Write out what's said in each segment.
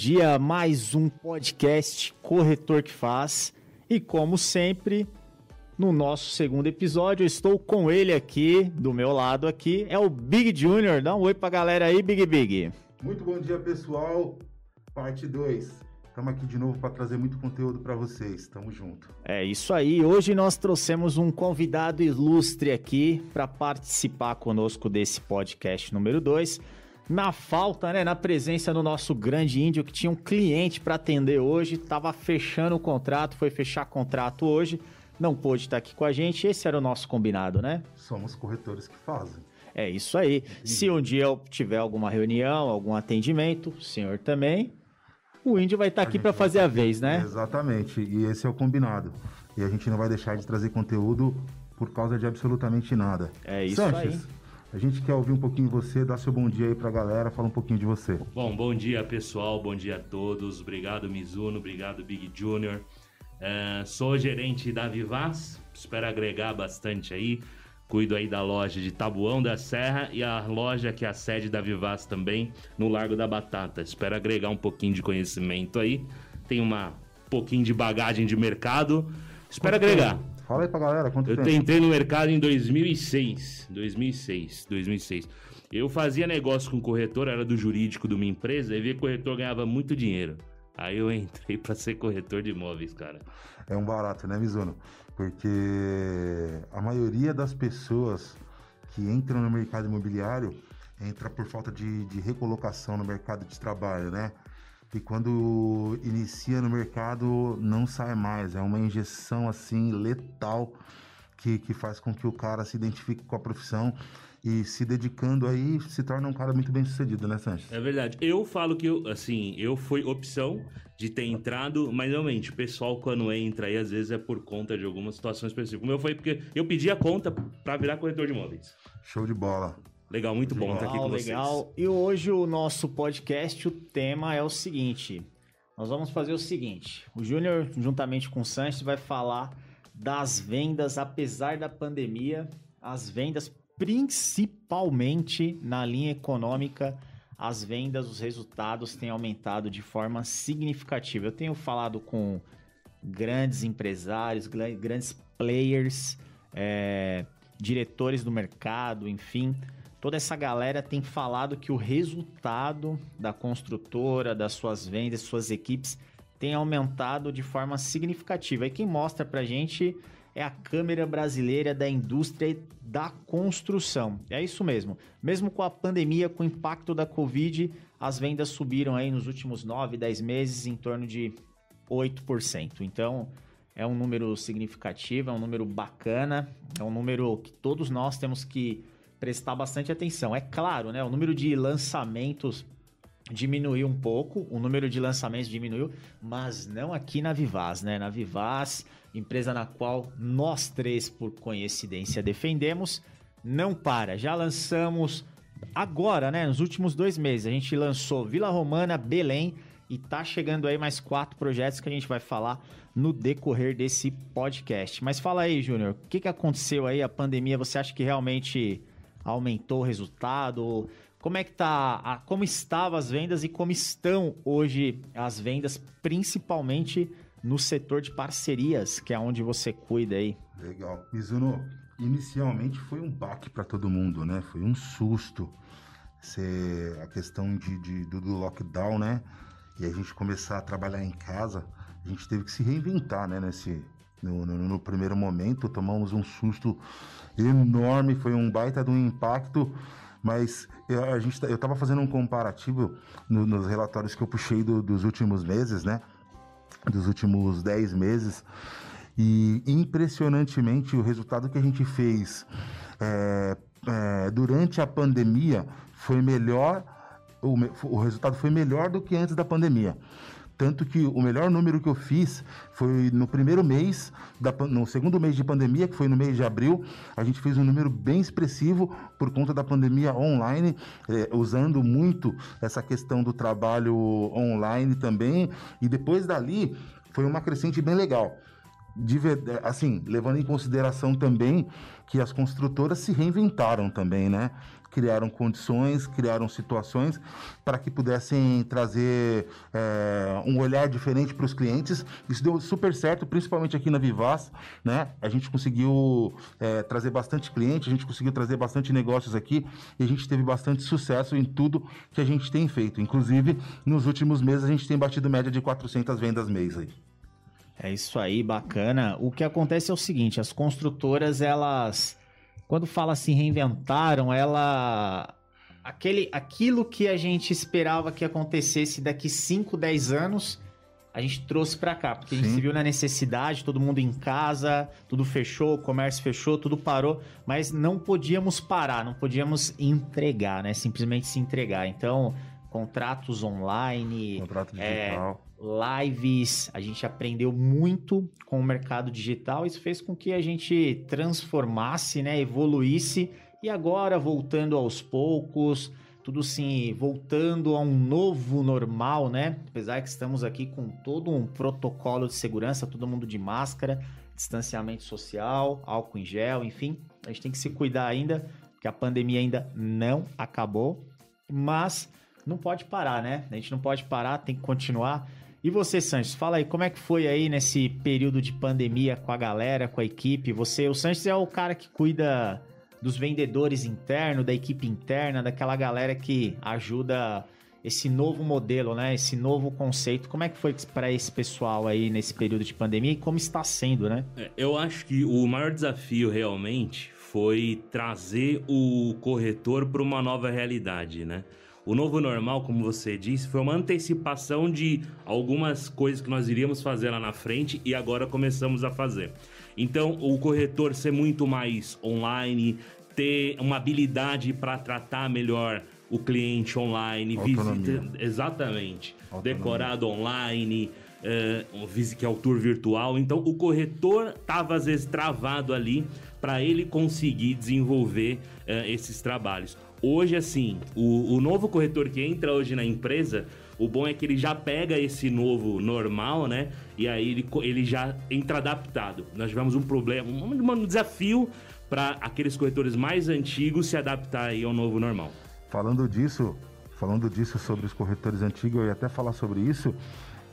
Bom dia, mais um podcast Corretor que Faz. E como sempre, no nosso segundo episódio, eu estou com ele aqui, do meu lado aqui, é o Big Junior. Dá um oi pra galera aí, Big Big. Muito bom dia, pessoal. Parte 2. Estamos aqui de novo para trazer muito conteúdo para vocês. Tamo junto. É isso aí. Hoje nós trouxemos um convidado ilustre aqui para participar conosco desse podcast número 2 na falta, né, na presença do nosso grande índio que tinha um cliente para atender hoje, estava fechando o contrato, foi fechar contrato hoje, não pôde estar aqui com a gente. Esse era o nosso combinado, né? Somos corretores que fazem. É isso aí. Se um dia eu tiver alguma reunião, algum atendimento, o senhor também, o índio vai estar aqui para fazer a vez, né? Exatamente. E esse é o combinado. E a gente não vai deixar de trazer conteúdo por causa de absolutamente nada. É isso Sanches, aí. A gente quer ouvir um pouquinho de você, dá seu bom dia aí pra galera, fala um pouquinho de você. Bom, bom dia pessoal, bom dia a todos. Obrigado Mizuno, obrigado Big Junior. Uh, sou gerente da Vivaz, espero agregar bastante aí. Cuido aí da loja de Tabuão da Serra e a loja que é a sede da Vivaz também, no Largo da Batata. Espero agregar um pouquinho de conhecimento aí. Tem uma pouquinho de bagagem de mercado. Espero agregar. Fala aí pra galera, quanto eu tempo? Eu entrei no mercado em 2006. 2006, 2006. Eu fazia negócio com corretor, era do jurídico de uma empresa, e via que corretor ganhava muito dinheiro. Aí eu entrei para ser corretor de imóveis, cara. É um barato, né, Mizuno? Porque a maioria das pessoas que entram no mercado imobiliário entra por falta de, de recolocação no mercado de trabalho, né? E quando inicia no mercado não sai mais. É uma injeção assim letal que, que faz com que o cara se identifique com a profissão e se dedicando aí se torna um cara muito bem sucedido, né, Sanches? É verdade. Eu falo que, eu, assim, eu fui opção de ter entrado, mas realmente, o pessoal quando entra aí, às vezes é por conta de alguma situação específica. O meu foi porque eu pedi a conta para virar corretor de imóveis. Show de bola. Legal, muito bom estar aqui com vocês. Legal. E hoje o nosso podcast, o tema é o seguinte. Nós vamos fazer o seguinte. O Júnior, juntamente com o Sanches, vai falar das vendas, apesar da pandemia, as vendas principalmente na linha econômica, as vendas, os resultados têm aumentado de forma significativa. Eu tenho falado com grandes empresários, grandes players, é, diretores do mercado, enfim, toda essa galera tem falado que o resultado da construtora, das suas vendas, suas equipes, tem aumentado de forma significativa. E quem mostra pra gente é a câmera brasileira da indústria da construção. É isso mesmo. Mesmo com a pandemia, com o impacto da Covid, as vendas subiram aí nos últimos 9, 10 meses em torno de 8%. Então, é um número significativo, é um número bacana, é um número que todos nós temos que prestar bastante atenção. É claro, né? O número de lançamentos diminuiu um pouco, o número de lançamentos diminuiu, mas não aqui na Vivaz, né? Na Vivaz, empresa na qual nós três, por coincidência, defendemos, não para. Já lançamos agora, né? Nos últimos dois meses, a gente lançou Vila Romana, Belém e tá chegando aí mais quatro projetos que a gente vai falar no decorrer desse podcast. Mas fala aí, Júnior, o que, que aconteceu aí? A pandemia, você acha que realmente aumentou o resultado? Como é que tá, como estavam as vendas e como estão hoje as vendas, principalmente no setor de parcerias, que é onde você cuida aí? Legal. Mizuno, inicialmente foi um baque para todo mundo, né? Foi um susto. Ser a questão de, de, do lockdown, né? E a gente começar a trabalhar em casa, a gente teve que se reinventar, né? Nesse, no, no, no primeiro momento, tomamos um susto enorme, foi um baita de um impacto, mas eu, a gente, tá, eu estava fazendo um comparativo no, nos relatórios que eu puxei do, dos últimos meses, né? Dos últimos 10 meses. E impressionantemente o resultado que a gente fez é, é, durante a pandemia foi melhor, o, o resultado foi melhor do que antes da pandemia. Tanto que o melhor número que eu fiz foi no primeiro mês, da, no segundo mês de pandemia, que foi no mês de abril. A gente fez um número bem expressivo por conta da pandemia online, é, usando muito essa questão do trabalho online também. E depois dali foi uma crescente bem legal. De verdade, assim, levando em consideração também que as construtoras se reinventaram também, né? Criaram condições, criaram situações para que pudessem trazer é, um olhar diferente para os clientes. Isso deu super certo, principalmente aqui na Vivaz, né? A gente conseguiu é, trazer bastante cliente, a gente conseguiu trazer bastante negócios aqui e a gente teve bastante sucesso em tudo que a gente tem feito. Inclusive, nos últimos meses a gente tem batido média de 400 vendas mês aí. É isso aí, bacana. O que acontece é o seguinte, as construtoras, elas quando fala assim reinventaram, ela aquele aquilo que a gente esperava que acontecesse daqui 5, 10 anos, a gente trouxe para cá, porque Sim. a gente se viu na necessidade, todo mundo em casa, tudo fechou, o comércio fechou, tudo parou, mas não podíamos parar, não podíamos entregar, né? Simplesmente se entregar. Então, contratos online, contrato digital. É, lives, a gente aprendeu muito com o mercado digital. Isso fez com que a gente transformasse, né, evoluísse e agora voltando aos poucos, tudo sim, voltando a um novo normal, né? Apesar que estamos aqui com todo um protocolo de segurança, todo mundo de máscara, distanciamento social, álcool em gel, enfim, a gente tem que se cuidar ainda, porque a pandemia ainda não acabou, mas não pode parar, né? A gente não pode parar, tem que continuar. E você, Sanches, fala aí, como é que foi aí nesse período de pandemia com a galera, com a equipe? Você, o Sanches é o cara que cuida dos vendedores internos, da equipe interna, daquela galera que ajuda esse novo modelo, né? Esse novo conceito. Como é que foi para esse pessoal aí nesse período de pandemia e como está sendo, né? É, eu acho que o maior desafio realmente foi trazer o corretor para uma nova realidade, né? O novo normal, como você disse, foi uma antecipação de algumas coisas que nós iríamos fazer lá na frente e agora começamos a fazer. Então, o corretor ser muito mais online, ter uma habilidade para tratar melhor o cliente online, visita, exatamente, Autonomia. decorado online, uh, que é o tour virtual. Então, o corretor estava às vezes travado ali para ele conseguir desenvolver uh, esses trabalhos. Hoje, assim, o, o novo corretor que entra hoje na empresa, o bom é que ele já pega esse novo normal, né? E aí ele, ele já entra adaptado. Nós tivemos um problema, um, um desafio para aqueles corretores mais antigos se adaptar ao novo normal. Falando disso, falando disso sobre os corretores antigos, eu ia até falar sobre isso,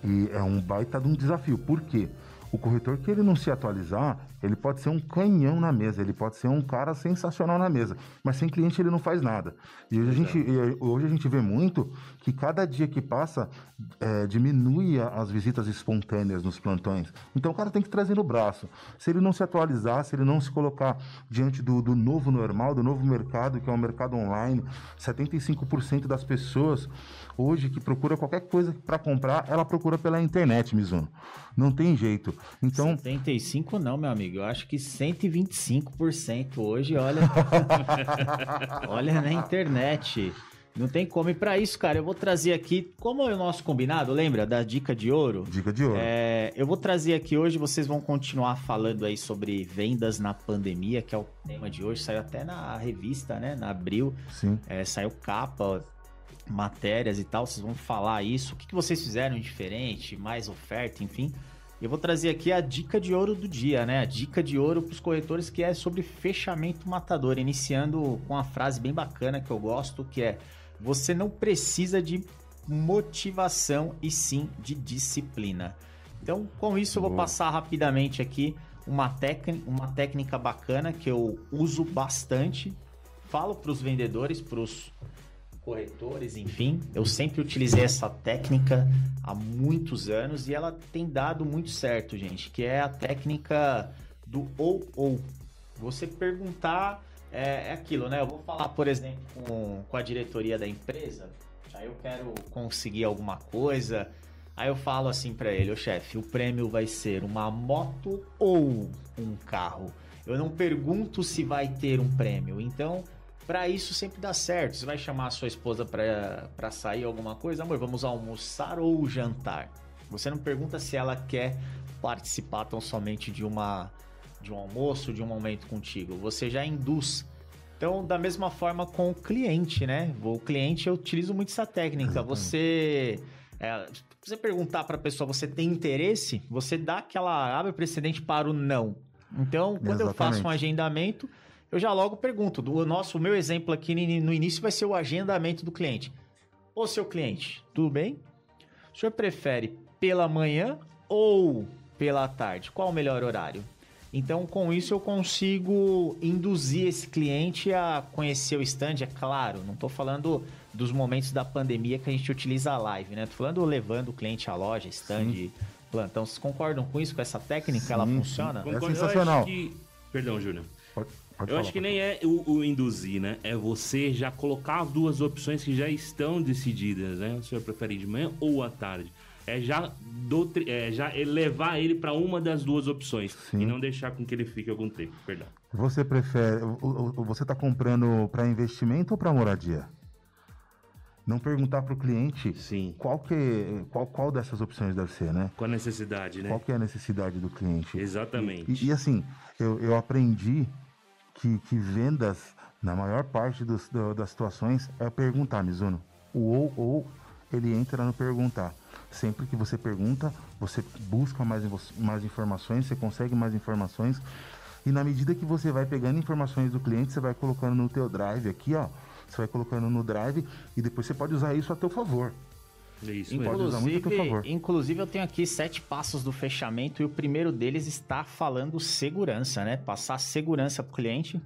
e é um baita de um desafio. Por quê? O corretor que ele não se atualizar, ele pode ser um canhão na mesa, ele pode ser um cara sensacional na mesa, mas sem cliente ele não faz nada. E hoje, a gente, hoje a gente vê muito que cada dia que passa é, diminui as visitas espontâneas nos plantões. Então o cara tem que trazer no braço. Se ele não se atualizar, se ele não se colocar diante do, do novo normal, do novo mercado, que é o mercado online, 75% das pessoas hoje que procura qualquer coisa para comprar, ela procura pela internet, Mizuno. Não tem jeito. Então, 75 não, meu amigo. Eu acho que 125% hoje, olha. olha na internet. Não tem como. E para isso, cara, eu vou trazer aqui, como é o nosso combinado, lembra da dica de ouro? Dica de ouro. É, eu vou trazer aqui hoje, vocês vão continuar falando aí sobre vendas na pandemia, que é o tema de hoje. Saiu até na revista, né? Na Abril. Sim. É, saiu capa, matérias e tal, vocês vão falar isso, o que, que vocês fizeram diferente, mais oferta, enfim. Eu vou trazer aqui a dica de ouro do dia, né? A dica de ouro para os corretores que é sobre fechamento matador, iniciando com uma frase bem bacana que eu gosto, que é: você não precisa de motivação e sim de disciplina. Então, com isso eu vou passar rapidamente aqui uma técnica, uma técnica bacana que eu uso bastante. Falo para os vendedores, para os corretores, enfim. Eu sempre utilizei essa técnica há muitos anos e ela tem dado muito certo, gente, que é a técnica do ou ou. Você perguntar é, é aquilo, né? Eu vou falar, por exemplo, com, com a diretoria da empresa, aí eu quero conseguir alguma coisa, aí eu falo assim para ele, o chefe, o prêmio vai ser uma moto ou um carro. Eu não pergunto se vai ter um prêmio. Então, para isso sempre dá certo. Você vai chamar a sua esposa para sair alguma coisa, amor, vamos almoçar ou jantar. Você não pergunta se ela quer participar tão somente de uma de um almoço, de um momento contigo. Você já induz. Então, da mesma forma com o cliente, né? O cliente eu utilizo muito essa técnica. Você É, você perguntar para a pessoa, você tem interesse? Você dá aquela abre precedente para o não. Então, quando Exatamente. eu faço um agendamento, eu já logo pergunto. O nosso, o meu exemplo aqui no início vai ser o agendamento do cliente. Ô, seu cliente, tudo bem? O senhor prefere pela manhã ou pela tarde? Qual o melhor horário? Então, com isso, eu consigo induzir esse cliente a conhecer o stand, é claro. Não estou falando dos momentos da pandemia que a gente utiliza a live, né? Tô falando levando o cliente à loja, stand, Sim. plantão. Vocês concordam com isso, com essa técnica? Sim, ela funciona? É sensacional. Que... Perdão, Júnior. Pode, eu falar, acho que nem é o, o, induzir, né? É você já colocar as duas opções que já estão decididas, né? O senhor prefere de manhã ou à tarde? É já, doutri... é já levar ele para uma das duas opções Sim. e não deixar com que ele fique algum tempo. Perdão. Você prefere. Você está comprando para investimento ou para moradia? não perguntar para o cliente Sim. qual que qual, qual dessas opções deve ser, né? Qual a necessidade, né? Qual que é a necessidade do cliente? Exatamente. E, e assim, eu, eu aprendi que, que vendas, na maior parte dos, do, das situações, é perguntar, Mizuno. O ou, ou, ele entra no perguntar. Sempre que você pergunta, você busca mais, mais informações, você consegue mais informações. E na medida que você vai pegando informações do cliente, você vai colocando no teu drive aqui, ó você vai colocando no drive e depois você pode usar isso a teu favor. Isso inclusive, usar muito. Inclusive, eu tenho aqui sete passos do fechamento e o primeiro deles está falando segurança, né? Passar segurança para o cliente.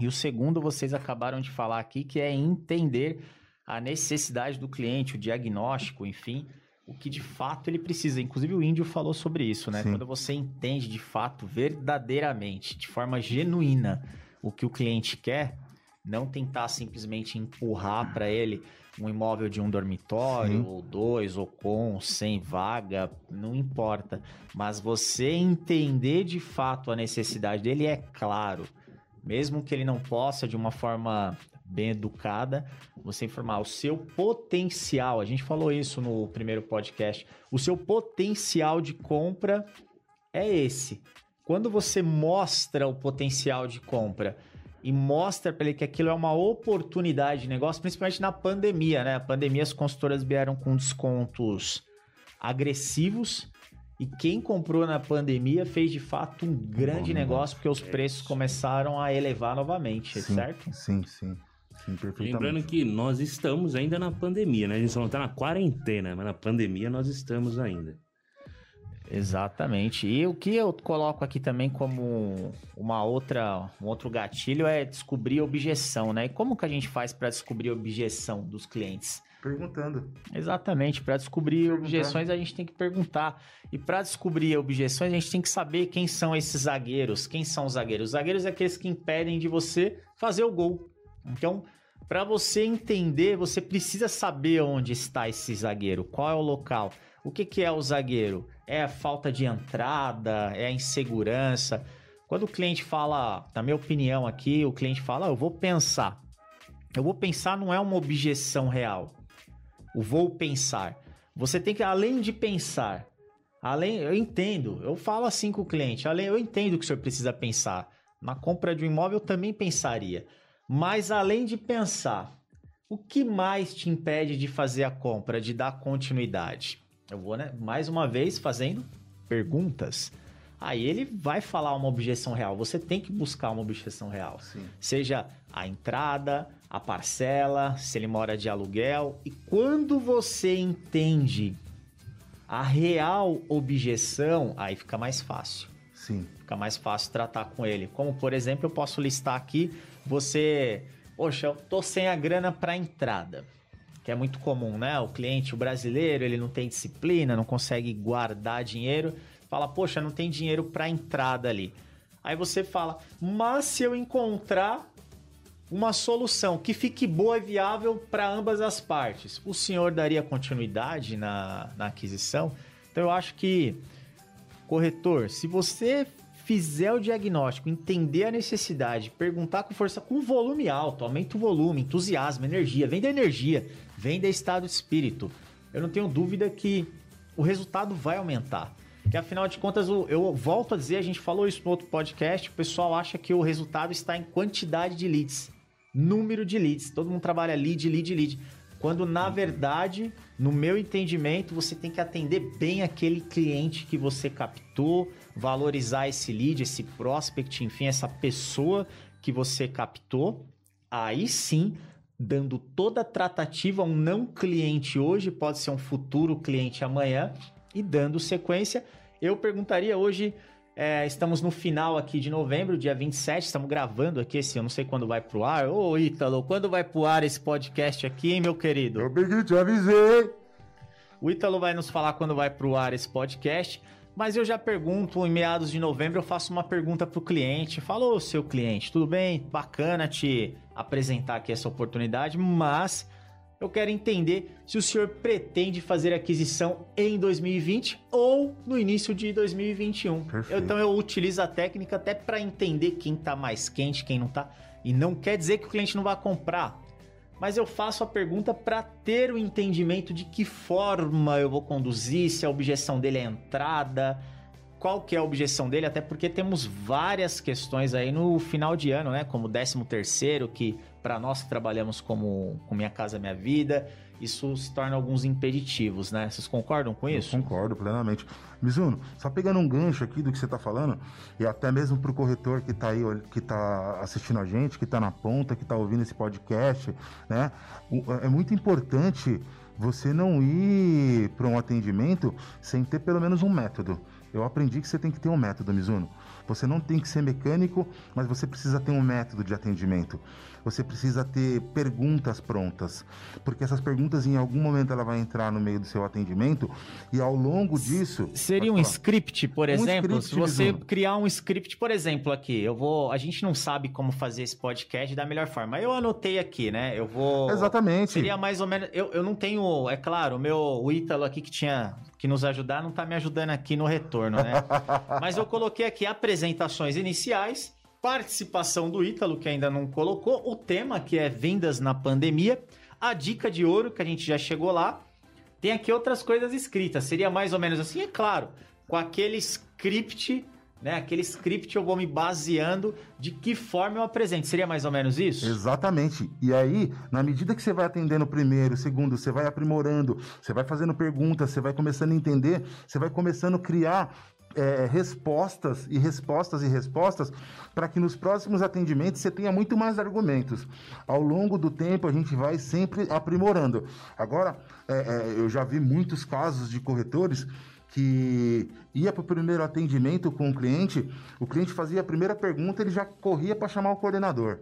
E o segundo, vocês acabaram de falar aqui, que é entender a necessidade do cliente, o diagnóstico, enfim, o que de fato ele precisa. Inclusive, o Índio falou sobre isso, né? Sim. Quando você entende de fato, verdadeiramente, de forma genuína, o que o cliente quer, não tentar simplesmente empurrar para ele um imóvel de um dormitório, Sim. ou dois, ou com, sem vaga, não importa. Mas você entender de fato a necessidade dele é claro. Mesmo que ele não possa de uma forma bem educada, você informar o seu potencial. A gente falou isso no primeiro podcast. O seu potencial de compra é esse. Quando você mostra o potencial de compra e mostra para ele que aquilo é uma oportunidade de negócio, principalmente na pandemia, né? A pandemia as consultoras vieram com descontos agressivos e quem comprou na pandemia fez de fato um grande Bom, negócio porque os é preços começaram a elevar novamente, sim, certo? Sim, sim. Sim, Lembrando que nós estamos ainda na pandemia, né? A gente só não está na quarentena, mas na pandemia nós estamos ainda. Exatamente. E o que eu coloco aqui também como uma outra, um outro gatilho é descobrir objeção, né? E como que a gente faz para descobrir objeção dos clientes? Perguntando. Exatamente. Para descobrir objeções a gente tem que perguntar. E para descobrir objeções a gente tem que saber quem são esses zagueiros. Quem são os zagueiros? Os zagueiros é aqueles que impedem de você fazer o gol. Então, para você entender, você precisa saber onde está esse zagueiro, qual é o local. O que, que é o zagueiro? É a falta de entrada? É a insegurança? Quando o cliente fala, na minha opinião aqui, o cliente fala, ah, eu vou pensar. Eu vou pensar não é uma objeção real. O vou pensar. Você tem que, além de pensar, além, eu entendo, eu falo assim com o cliente, além, eu entendo que o senhor precisa pensar. Na compra de um imóvel eu também pensaria. Mas além de pensar, o que mais te impede de fazer a compra, de dar continuidade? Eu vou, né, mais uma vez fazendo perguntas. Aí ele vai falar uma objeção real. Você tem que buscar uma objeção real. Sim. Seja a entrada, a parcela, se ele mora de aluguel. E quando você entende a real objeção, aí fica mais fácil. Sim. Fica mais fácil tratar com ele. Como, por exemplo, eu posso listar aqui, você... Poxa, eu tô sem a grana para entrada que é muito comum, né? O cliente, o brasileiro, ele não tem disciplina, não consegue guardar dinheiro, fala, poxa, não tem dinheiro para entrada ali. Aí você fala, mas se eu encontrar uma solução que fique boa e viável para ambas as partes, o senhor daria continuidade na, na aquisição? Então eu acho que, corretor, se você fizer o diagnóstico, entender a necessidade, perguntar com força, com volume alto, aumenta o volume, entusiasmo, energia, vem da energia, vem da estado de espírito. Eu não tenho dúvida que o resultado vai aumentar. Que afinal de contas, eu volto a dizer, a gente falou isso no outro podcast, o pessoal acha que o resultado está em quantidade de leads, número de leads. Todo mundo trabalha lead, lead, lead. Quando na verdade, no meu entendimento, você tem que atender bem aquele cliente que você captou, valorizar esse lead, esse prospect, enfim, essa pessoa que você captou. Aí sim, dando toda a tratativa a um não cliente hoje, pode ser um futuro cliente amanhã, e dando sequência. Eu perguntaria hoje é, estamos no final aqui de novembro, dia 27, estamos gravando aqui esse, eu não sei quando vai pro ar. Ô, Ítalo, quando vai pro ar esse podcast aqui, hein, meu querido? Eu peguei, te avisei. O Ítalo vai nos falar quando vai pro ar esse podcast, mas eu já pergunto, em meados de novembro, eu faço uma pergunta pro cliente. Falo, seu cliente, tudo bem? Bacana te apresentar aqui essa oportunidade, mas eu quero entender se o senhor pretende fazer aquisição em 2020 ou no início de 2021. Perfeito. então eu utilizo a técnica até para entender quem está mais quente, quem não está. E não quer dizer que o cliente não vai comprar. Mas eu faço a pergunta para ter o entendimento de que forma eu vou conduzir, se a objeção dele é entrada, qual que é a objeção dele, até porque temos várias questões aí no final de ano, né? Como o 13 terceiro, que para nós que trabalhamos como com Minha Casa Minha Vida, isso se torna alguns impeditivos, né? Vocês concordam com isso? Eu concordo plenamente. Mizuno, só pegando um gancho aqui do que você está falando, e até mesmo para o corretor que está aí, que está assistindo a gente, que está na ponta, que está ouvindo esse podcast, né? É muito importante você não ir para um atendimento sem ter pelo menos um método. Eu aprendi que você tem que ter um método, Mizuno. Você não tem que ser mecânico, mas você precisa ter um método de atendimento. Você precisa ter perguntas prontas, porque essas perguntas em algum momento ela vai entrar no meio do seu atendimento e ao longo disso seria um script, por exemplo, um script, se você Mizuno. criar um script, por exemplo, aqui, eu vou, a gente não sabe como fazer esse podcast da melhor forma. Eu anotei aqui, né? Eu vou Exatamente. Seria mais ou menos, eu, eu não tenho, é claro, o meu o Ítalo aqui que tinha que nos ajudar não tá me ajudando aqui no retorno, né? Mas eu coloquei aqui apresentações iniciais, participação do Ítalo, que ainda não colocou, o tema que é vendas na pandemia, a dica de ouro, que a gente já chegou lá. Tem aqui outras coisas escritas, seria mais ou menos assim, é claro, com aquele script né? Aquele script eu vou me baseando de que forma eu apresento. Seria mais ou menos isso? Exatamente. E aí, na medida que você vai atendendo o primeiro, o segundo, você vai aprimorando, você vai fazendo perguntas, você vai começando a entender, você vai começando a criar é, respostas e respostas e respostas para que nos próximos atendimentos você tenha muito mais argumentos. Ao longo do tempo a gente vai sempre aprimorando. Agora, é, é, eu já vi muitos casos de corretores que ia para o primeiro atendimento com o cliente, o cliente fazia a primeira pergunta, ele já corria para chamar o coordenador.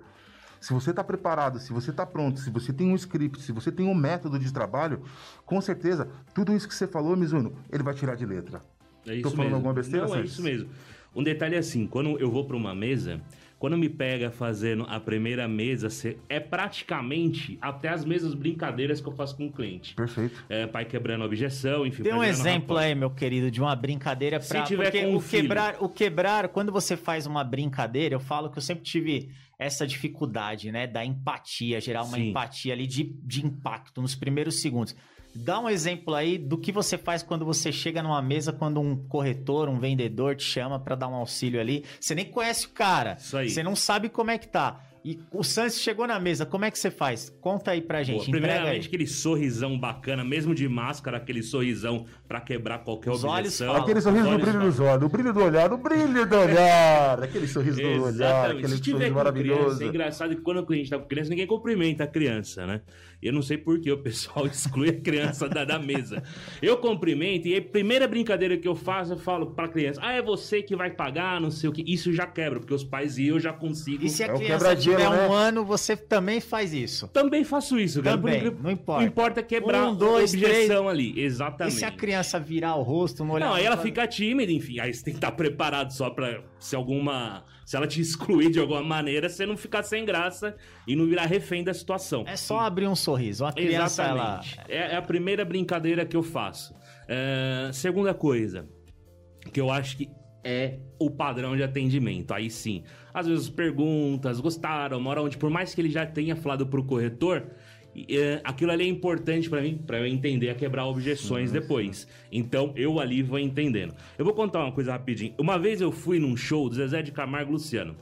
Se você está preparado, se você está pronto, se você tem um script, se você tem um método de trabalho, com certeza, tudo isso que você falou, Mizuno, ele vai tirar de letra. É isso Tô falando mesmo. alguma besteira, Não, é isso mesmo. Um detalhe é assim, quando eu vou para uma mesa, quando me pega fazendo a primeira mesa, é praticamente até as mesmas brincadeiras que eu faço com o cliente. Perfeito. É, pai quebrando objeção, enfim. Tem um exemplo aí, meu querido, de uma brincadeira para Se tiver Porque com o quebrar, o quebrar, quando você faz uma brincadeira, eu falo que eu sempre tive essa dificuldade, né, da empatia, gerar uma Sim. empatia ali de, de impacto nos primeiros segundos. Dá um exemplo aí do que você faz quando você chega numa mesa, quando um corretor, um vendedor te chama para dar um auxílio ali. Você nem conhece o cara. Isso aí. Você não sabe como é que tá. E o Santos chegou na mesa, como é que você faz? Conta aí pra gente. Boa, primeiramente, aquele sorrisão bacana, mesmo de máscara, aquele sorrisão para quebrar qualquer Os olhos objeção. falam. Aquele sorriso olhos brilho dos olhos, o brilho do olhar, o brilho do olhar, aquele sorriso do olhar, Exatamente. aquele Se tiver sorriso maravilhoso. criança, é engraçado que quando o cliente tá com criança, ninguém cumprimenta a criança, né? Eu não sei por que o pessoal exclui a criança da, da mesa. Eu cumprimento e a primeira brincadeira que eu faço, eu falo pra criança, ah, é você que vai pagar, não sei o que. Isso já quebra, porque os pais e eu já consigo... E se a É o criança tiver né? um ano, você também faz isso. Também faço isso, cara. Também, Por incrível- não importa. O importa é quebrar Um, dois, a objeção ali. Exatamente. E se a criança virar o rosto, não olhar Não, aí ela fala- fica tímida, enfim. Aí você tem que estar preparado só pra. Se alguma. Se ela te excluir de alguma maneira, você não ficar sem graça e não virar refém da situação. É só abrir um sorriso. A criança, ela... Exatamente. É, é a primeira brincadeira que eu faço. É, segunda coisa, que eu acho que é o padrão de atendimento. Aí sim. Às vezes perguntas, gostaram, mora onde, por mais que ele já tenha falado pro corretor, é, aquilo ali é importante pra mim, pra eu entender a quebrar objeções depois. Então eu ali vou entendendo. Eu vou contar uma coisa rapidinho. Uma vez eu fui num show do Zezé de Camargo Luciano.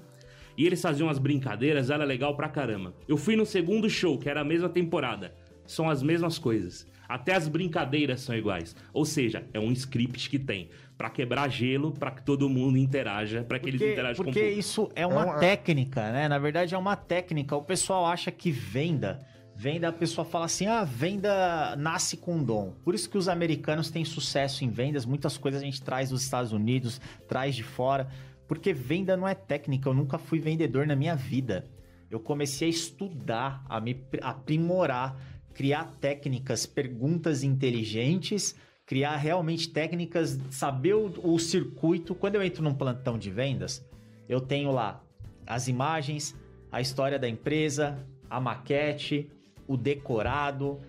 E eles faziam umas brincadeiras, era legal pra caramba. Eu fui no segundo show, que era a mesma temporada. são as mesmas coisas. Até as brincadeiras são iguais. Ou seja, é um script que tem para quebrar gelo, para que todo mundo interaja, para que porque, eles interajam porque com o Porque isso é uma, é uma técnica, né? Na verdade é uma técnica. O pessoal acha que venda Venda, a pessoa fala assim: ah, venda nasce com dom. Por isso que os americanos têm sucesso em vendas. Muitas coisas a gente traz dos Estados Unidos, traz de fora. Porque venda não é técnica. Eu nunca fui vendedor na minha vida. Eu comecei a estudar, a me aprimorar, criar técnicas, perguntas inteligentes, criar realmente técnicas, saber o, o circuito. Quando eu entro num plantão de vendas, eu tenho lá as imagens, a história da empresa, a maquete, o decorado,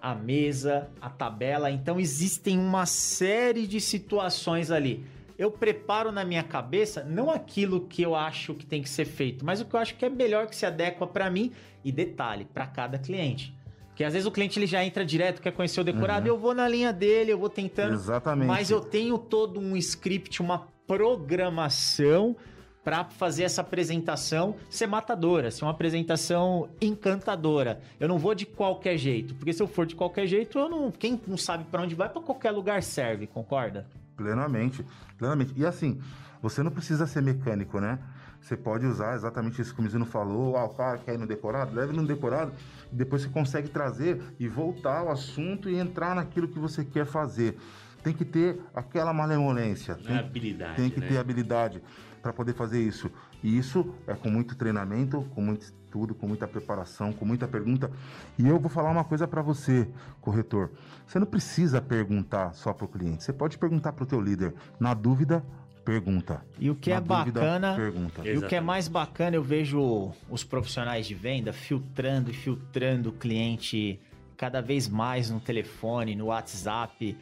a mesa, a tabela. Então existem uma série de situações ali. Eu preparo na minha cabeça não aquilo que eu acho que tem que ser feito, mas o que eu acho que é melhor que se adequa para mim e detalhe, para cada cliente. Porque às vezes o cliente ele já entra direto, quer conhecer o decorado, uhum. eu vou na linha dele, eu vou tentando. Exatamente. Mas eu tenho todo um script, uma programação para fazer essa apresentação ser matadora, ser uma apresentação encantadora. Eu não vou de qualquer jeito, porque se eu for de qualquer jeito, eu não, quem não sabe para onde vai, para qualquer lugar serve, concorda? Plenamente, plenamente. E assim, você não precisa ser mecânico, né? Você pode usar exatamente isso que o Mizuno falou, ah, o cara quer ir no decorado, leve no decorado, e depois você consegue trazer e voltar ao assunto e entrar naquilo que você quer fazer. Tem que ter aquela malemolência. Tem, habilidade. Tem que né? ter habilidade para poder fazer isso. E isso é com muito treinamento, com muito estudo, com muita preparação, com muita pergunta. E eu vou falar uma coisa para você, corretor. Você não precisa perguntar só para o cliente. Você pode perguntar para o teu líder. Na dúvida, pergunta. E o que Na é dúvida, bacana, pergunta. e o que é mais bacana, eu vejo os profissionais de venda filtrando e filtrando o cliente cada vez mais no telefone, no WhatsApp,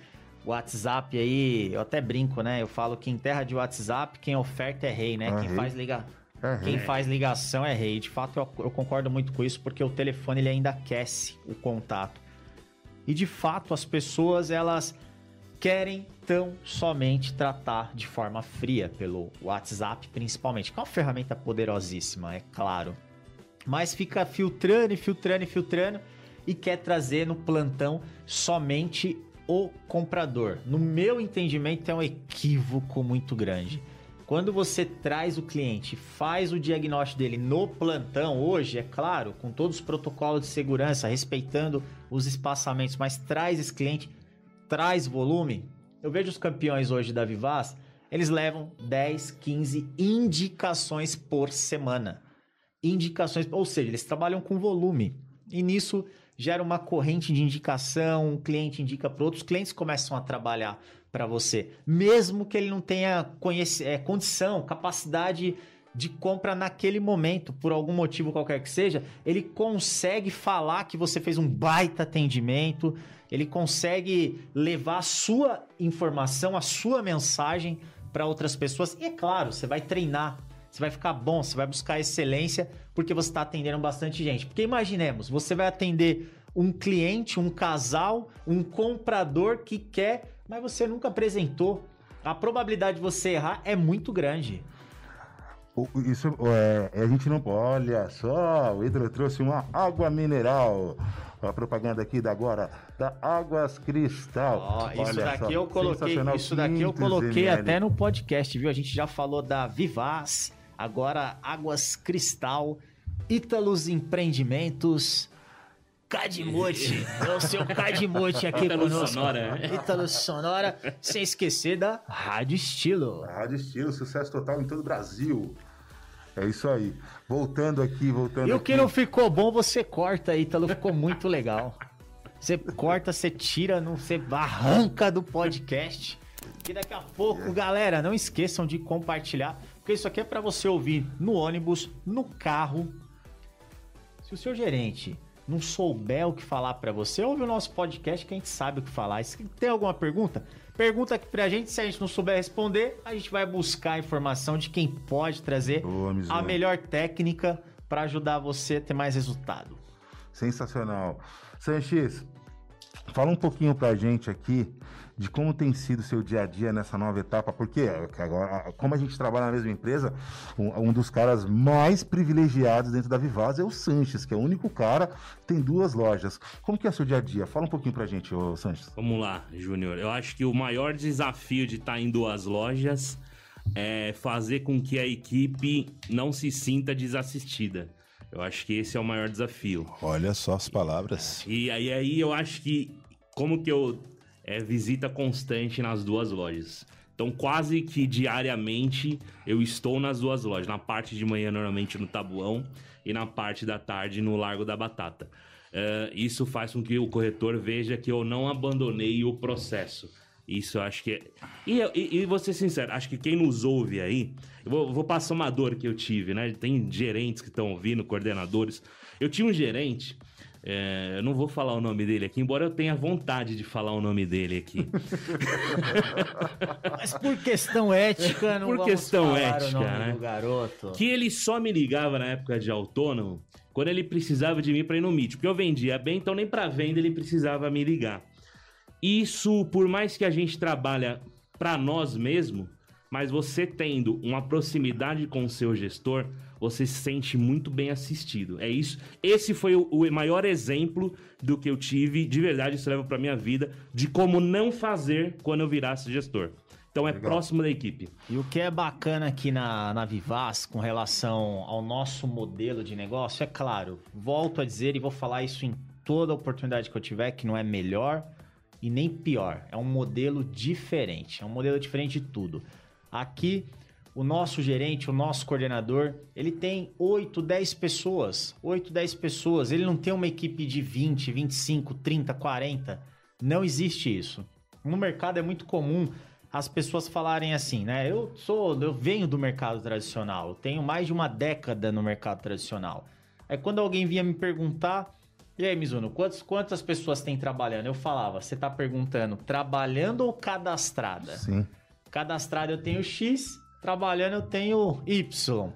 WhatsApp aí, eu até brinco, né? Eu falo que em terra de WhatsApp, quem oferta é rei, né? É quem rei. faz liga... É quem faz ligação é rei. De fato, eu, eu, concordo muito com isso, porque o telefone ele ainda aquece o contato. E de fato, as pessoas elas querem tão somente tratar de forma fria pelo WhatsApp, principalmente, que é uma ferramenta poderosíssima, é claro. Mas fica filtrando e filtrando e filtrando e quer trazer no plantão somente o comprador. No meu entendimento, é um equívoco muito grande. Quando você traz o cliente, faz o diagnóstico dele no plantão, hoje, é claro, com todos os protocolos de segurança, respeitando os espaçamentos, mas traz esse cliente, traz volume. Eu vejo os campeões hoje da Vivaz, eles levam 10, 15 indicações por semana. Indicações, ou seja, eles trabalham com volume. E nisso gera uma corrente de indicação, um cliente indica para outros, clientes começam a trabalhar para você, mesmo que ele não tenha é, condição, capacidade de compra naquele momento, por algum motivo qualquer que seja, ele consegue falar que você fez um baita atendimento, ele consegue levar a sua informação, a sua mensagem para outras pessoas. E é claro, você vai treinar, você vai ficar bom, você vai buscar excelência porque você está atendendo bastante gente. Porque imaginemos, você vai atender um cliente, um casal, um comprador que quer, mas você nunca apresentou. A probabilidade de você errar é muito grande. Isso é, a gente não. Olha só, o Hidro trouxe uma água mineral. A propaganda aqui da agora da Águas Cristal. Oh, isso Olha daqui só, eu coloquei, isso daqui eu coloquei ml. até no podcast, viu? A gente já falou da Vivaz, agora Águas Cristal Ítalos Empreendimentos. Cadimote, é o seu Cadimote aqui Ítalo conosco. Sonora, né? Ítalo Sonora, sem esquecer da Rádio Estilo. Rádio Estilo, sucesso total em todo o Brasil. É isso aí. Voltando aqui, voltando E o que não ficou bom, você corta, Ítalo, ficou muito legal. Você corta, você tira, não, você arranca do podcast. E daqui a pouco, galera, não esqueçam de compartilhar, porque isso aqui é para você ouvir no ônibus, no carro, se o seu gerente não souber o que falar para você, ouve o nosso podcast que a gente sabe o que falar. Se tem alguma pergunta, pergunta aqui pra gente. Se a gente não souber responder, a gente vai buscar a informação de quem pode trazer Boa, a melhor técnica para ajudar você a ter mais resultado. Sensacional. Sanches, fala um pouquinho pra gente aqui de como tem sido o seu dia a dia nessa nova etapa, porque agora, como a gente trabalha na mesma empresa, um, um dos caras mais privilegiados dentro da Vivaz é o Sanches, que é o único cara que tem duas lojas. Como que é o seu dia a dia? Fala um pouquinho pra gente, ô Sanches. Vamos lá, Júnior. Eu acho que o maior desafio de estar em duas lojas é fazer com que a equipe não se sinta desassistida. Eu acho que esse é o maior desafio. Olha só as palavras. E aí, aí eu acho que como que eu é visita constante nas duas lojas. Então, quase que diariamente eu estou nas duas lojas. Na parte de manhã, normalmente no Tabuão, e na parte da tarde no Largo da Batata. Uh, isso faz com que o corretor veja que eu não abandonei o processo. Isso eu acho que é. E, e, e vou ser sincero, acho que quem nos ouve aí. Eu vou, vou passar uma dor que eu tive, né? Tem gerentes que estão ouvindo, coordenadores. Eu tinha um gerente é, eu não vou falar o nome dele aqui, embora eu tenha vontade de falar o nome dele aqui. Mas por questão ética, não por questão ética, né? garoto. Que ele só me ligava na época de autônomo quando ele precisava de mim para ir no Meet. Porque eu vendia bem, então nem para venda ele precisava me ligar. Isso, por mais que a gente trabalha para nós mesmo, mas você tendo uma proximidade com o seu gestor, você se sente muito bem assistido. É isso. Esse foi o, o maior exemplo do que eu tive, de verdade, isso leva para minha vida, de como não fazer quando eu virasse gestor. Então é Legal. próximo da equipe. E o que é bacana aqui na, na Vivaz com relação ao nosso modelo de negócio, é claro, volto a dizer e vou falar isso em toda oportunidade que eu tiver, que não é melhor e nem pior. É um modelo diferente. É um modelo diferente de tudo. Aqui o nosso gerente, o nosso coordenador, ele tem 8, 10 pessoas. 8, 10 pessoas. Ele não tem uma equipe de 20, 25, 30, 40. Não existe isso. No mercado é muito comum as pessoas falarem assim, né? Eu sou, eu venho do mercado tradicional, eu tenho mais de uma década no mercado tradicional. Aí quando alguém vinha me perguntar, e aí, Mizuno, quantas, quantas pessoas tem trabalhando? Eu falava, você está perguntando trabalhando ou cadastrada? Sim. Cadastrada eu tenho X, trabalhando eu tenho Y.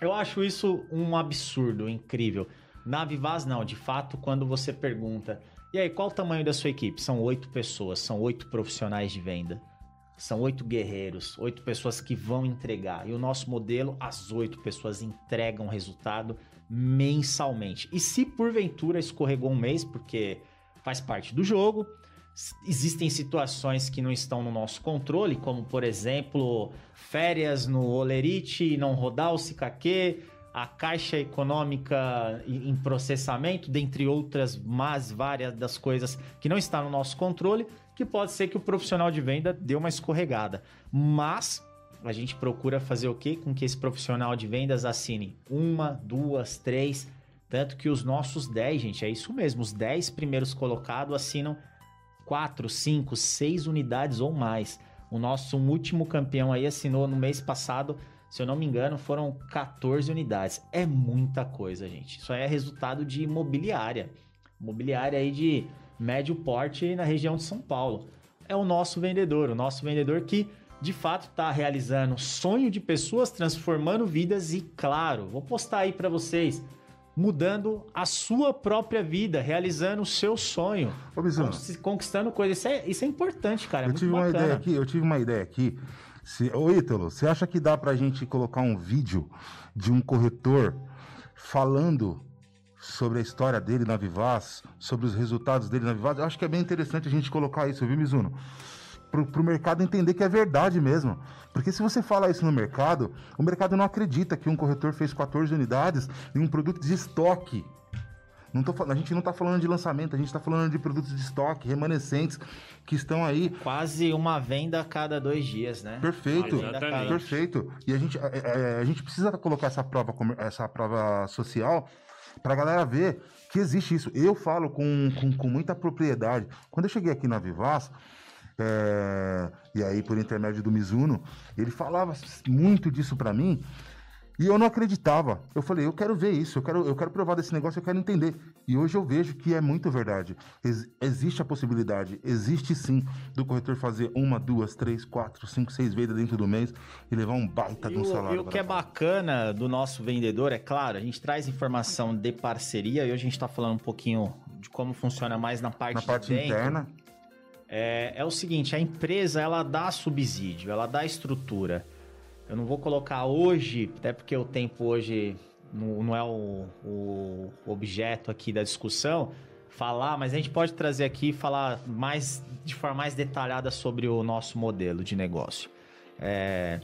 Eu acho isso um absurdo, incrível. Na Vivaz, não. De fato, quando você pergunta, e aí, qual o tamanho da sua equipe? São oito pessoas, são oito profissionais de venda. São oito guerreiros, oito pessoas que vão entregar. E o nosso modelo, as oito pessoas entregam resultado mensalmente. E se porventura escorregou um mês, porque faz parte do jogo, Existem situações que não estão no nosso controle, como por exemplo, férias no Olerite não rodar o Sicaque, a caixa econômica em processamento, dentre outras mais várias das coisas que não está no nosso controle, que pode ser que o profissional de venda dê uma escorregada. Mas a gente procura fazer o quê? Com que esse profissional de vendas assine uma, duas, três, tanto que os nossos 10, gente, é isso mesmo, os 10 primeiros colocados assinam 4, 5, 6 unidades ou mais. O nosso último campeão aí assinou no mês passado, se eu não me engano, foram 14 unidades. É muita coisa, gente. Isso aí é resultado de imobiliária. Imobiliária aí de médio porte na região de São Paulo. É o nosso vendedor, o nosso vendedor que de fato está realizando sonho de pessoas, transformando vidas e, claro, vou postar aí para vocês mudando a sua própria vida, realizando o seu sonho, Ô, conquistando coisas. Isso é, isso é importante, cara. É eu tive bacana. uma ideia aqui. Eu tive uma ideia aqui. Se, ô Ítalo, você acha que dá pra gente colocar um vídeo de um corretor falando sobre a história dele na Vivaz, sobre os resultados dele na Vivaz? Eu acho que é bem interessante a gente colocar isso, viu, Mizuno? Para o mercado entender que é verdade mesmo. Porque se você fala isso no mercado, o mercado não acredita que um corretor fez 14 unidades em um produto de estoque. Não tô, a gente não está falando de lançamento, a gente está falando de produtos de estoque, remanescentes, que estão aí. Quase uma venda a cada dois dias, né? Perfeito, perfeito. E a gente, a, é, a, é, a, gente precisa colocar essa prova, essa prova social para a galera ver que existe isso. Eu falo com, com, com muita propriedade. Quando eu cheguei aqui na Vivaz, é, e aí, por intermédio do Mizuno, ele falava muito disso para mim. E eu não acreditava. Eu falei, eu quero ver isso, eu quero, eu quero provar desse negócio, eu quero entender. E hoje eu vejo que é muito verdade. Ex existe a possibilidade, existe sim, do corretor fazer uma, duas, três, quatro, cinco, seis vendas dentro do mês e levar um baita de um salário. E o que é bacana do nosso vendedor, é claro, a gente traz informação de parceria e hoje a gente está falando um pouquinho de como funciona mais na parte, na parte interna É, é o seguinte, a empresa ela dá subsídio, ela dá estrutura. Eu não vou colocar hoje, até porque o tempo hoje não, não é o, o objeto aqui da discussão, falar, mas a gente pode trazer aqui e falar mais de forma mais detalhada sobre o nosso modelo de negócio. É,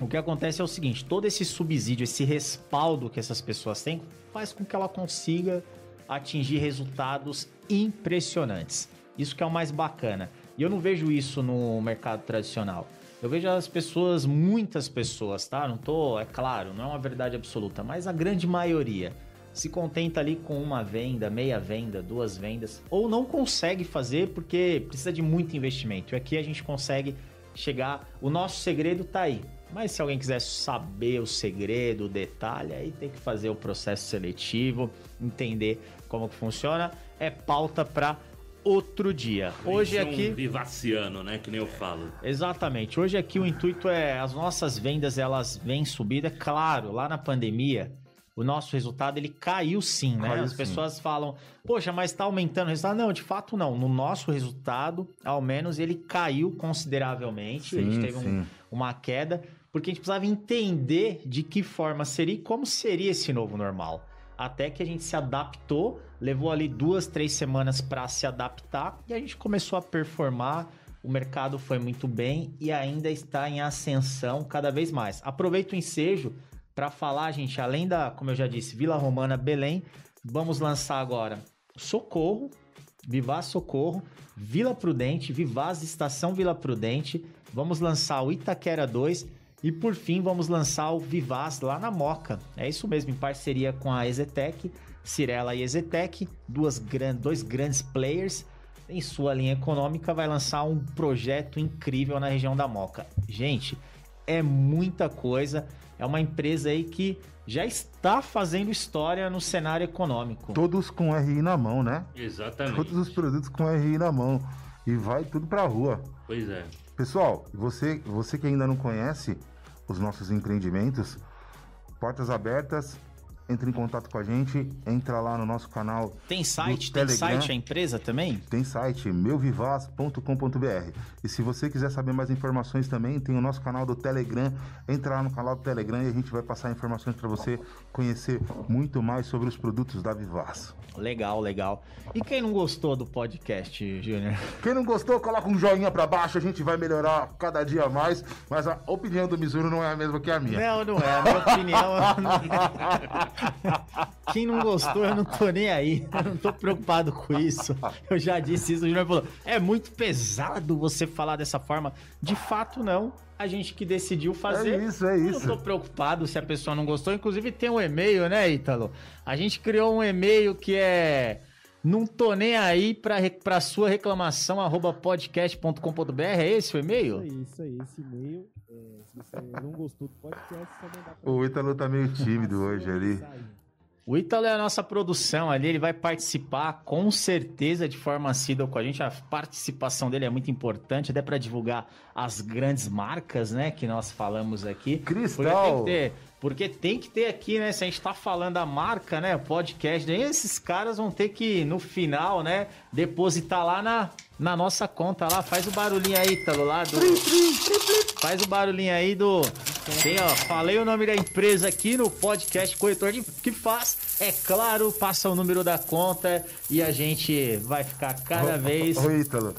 o que acontece é o seguinte: todo esse subsídio, esse respaldo que essas pessoas têm, faz com que ela consiga atingir resultados impressionantes. Isso que é o mais bacana. E eu não vejo isso no mercado tradicional. Eu vejo as pessoas, muitas pessoas, tá? Não tô, é claro, não é uma verdade absoluta, mas a grande maioria se contenta ali com uma venda, meia venda, duas vendas, ou não consegue fazer porque precisa de muito investimento. E aqui a gente consegue chegar. O nosso segredo tá aí. Mas se alguém quiser saber o segredo, o detalhe, aí tem que fazer o processo seletivo, entender como que funciona. É pauta para outro dia. Hoje é aqui. Um vivaciano, né? Que nem eu falo. Exatamente. Hoje aqui o intuito é as nossas vendas elas vêm subindo. É claro, lá na pandemia o nosso resultado ele caiu sim, né? Caiu As sim. pessoas falam, poxa, mas está aumentando o resultado. Não, de fato não. No nosso resultado, ao menos, ele caiu consideravelmente. a gente Sim, teve um- sim. uma queda, porque a gente precisava entender de que forma seria e como seria esse novo normal. Até que a gente se adaptou, levou ali duas, três semanas para se adaptar e a gente começou a performar. O mercado foi muito bem e ainda está em ascensão cada vez mais. Aproveito o ensejo para falar, gente, além da, como eu já disse, Vila Romana, Belém, vamos lançar agora Socorro, Vivaz Socorro, Vila Prudente, Vivaz Estação Vila Prudente. Vamos lançar o Itaquera 2 e por fim vamos lançar o Vivaz lá na Moca. É isso mesmo, em parceria com a Ezetec, Cirela e Ezetec, duas gran dois grandes players. Em sua linha econômica, vai lançar um projeto incrível na região da Moca. Gente, é muita coisa. É uma empresa aí que já está fazendo história no cenário econômico. Todos com RI na mão, né? Exatamente. Todos os produtos com RI na mão. E vai tudo pra rua. Pois é. Pessoal, você, você que ainda não conhece os nossos empreendimentos, portas abertas, entre em contato com a gente, entra lá no nosso canal. Tem site, tem Telegram. site a empresa também? Tem site meuvivaz.com.br. E se você quiser saber mais informações também, tem o nosso canal do Telegram. Entra lá no canal do Telegram e a gente vai passar informações para você conhecer muito mais sobre os produtos da Vivaz. Legal, legal. E quem não gostou do podcast, Júnior? Quem não gostou, coloca um joinha para baixo, a gente vai melhorar cada dia mais, mas a opinião do Mizuro não é a mesma que a minha. Não, não é. A minha opinião. Quem não gostou, eu não tô nem aí. Eu não tô preocupado com isso. Eu já disse isso. O Júnior falou: é muito pesado você falar dessa forma. De fato, não. A gente que decidiu fazer. É isso, é Eu isso. não tô preocupado se a pessoa não gostou. Inclusive, tem um e-mail, né, Ítalo? A gente criou um e-mail que é. Não tô nem aí pra, pra sua reclamação, arroba podcast.com.br. É esse o Isso e-mail? aí, isso aí. Esse e-mail, é, se você não gostou do podcast, só mandar pra O Ítalo tá meio tímido hoje ali. O Ítalo é a nossa produção ali, ele vai participar com certeza de forma assídua com a gente. A participação dele é muito importante, até para divulgar as grandes marcas, né, que nós falamos aqui. Porque tem Cristal. que ter, porque tem que ter aqui, né, se a gente tá falando da marca, né, o podcast, esses caras vão ter que, no final, né, depositar lá na, na nossa conta lá. Faz o barulhinho aí, Ítalo, lá do... Faz o barulhinho aí do. Tem, ó, falei o nome da empresa aqui no podcast Corretor de que faz. É claro, passa o número da conta e a gente vai ficar cada vez. Ô, Ítalo,